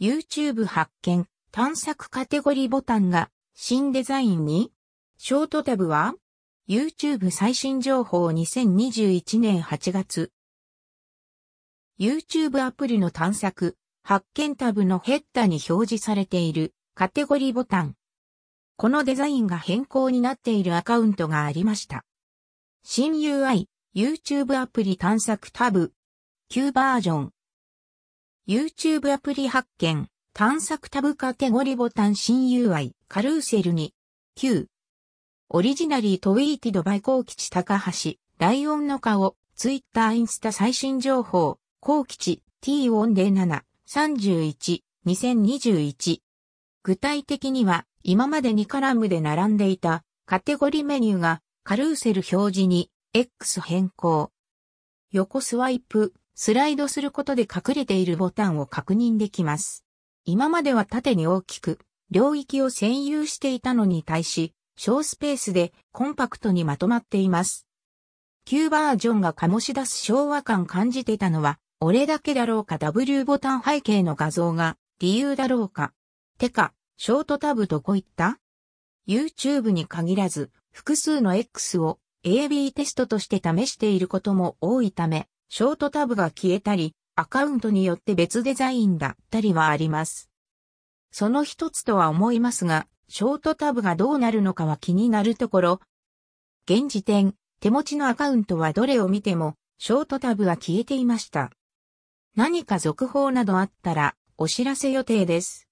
YouTube 発見、探索カテゴリーボタンが新デザインに。ショートタブは YouTube 最新情報2021年8月。YouTube アプリの探索、発見タブのヘッダに表示されている。カテゴリーボタン。このデザインが変更になっている。アカウントがありました。新 UI、YouTube アプリ探索タブ、旧バージョン。YouTube アプリ発見、探索タブカテゴリボタン新 UI、カルーセルに、旧。オリジナリートウィーティドバイコー吉高橋、ライオンの顔、ツイッターインスタ最新情報、高吉 T407 31 2021具体的には今までにカラムで並んでいた。カテゴリメニューがカルーセル表示に。X 変更。横スワイプ、スライドすることで隠れているボタンを確認できます。今までは縦に大きく領域を占有していたのに対し小スペースでコンパクトにまとまっています。旧バージョンが醸し出す昭和感感じてたのは俺だけだろうか W ボタン背景の画像が理由だろうか。てか、ショートタブどこ行った ?YouTube に限らず、複数の X を AB テストとして試していることも多いため、ショートタブが消えたり、アカウントによって別デザインだったりはあります。その一つとは思いますが、ショートタブがどうなるのかは気になるところ、現時点、手持ちのアカウントはどれを見ても、ショートタブは消えていました。何か続報などあったらお知らせ予定です。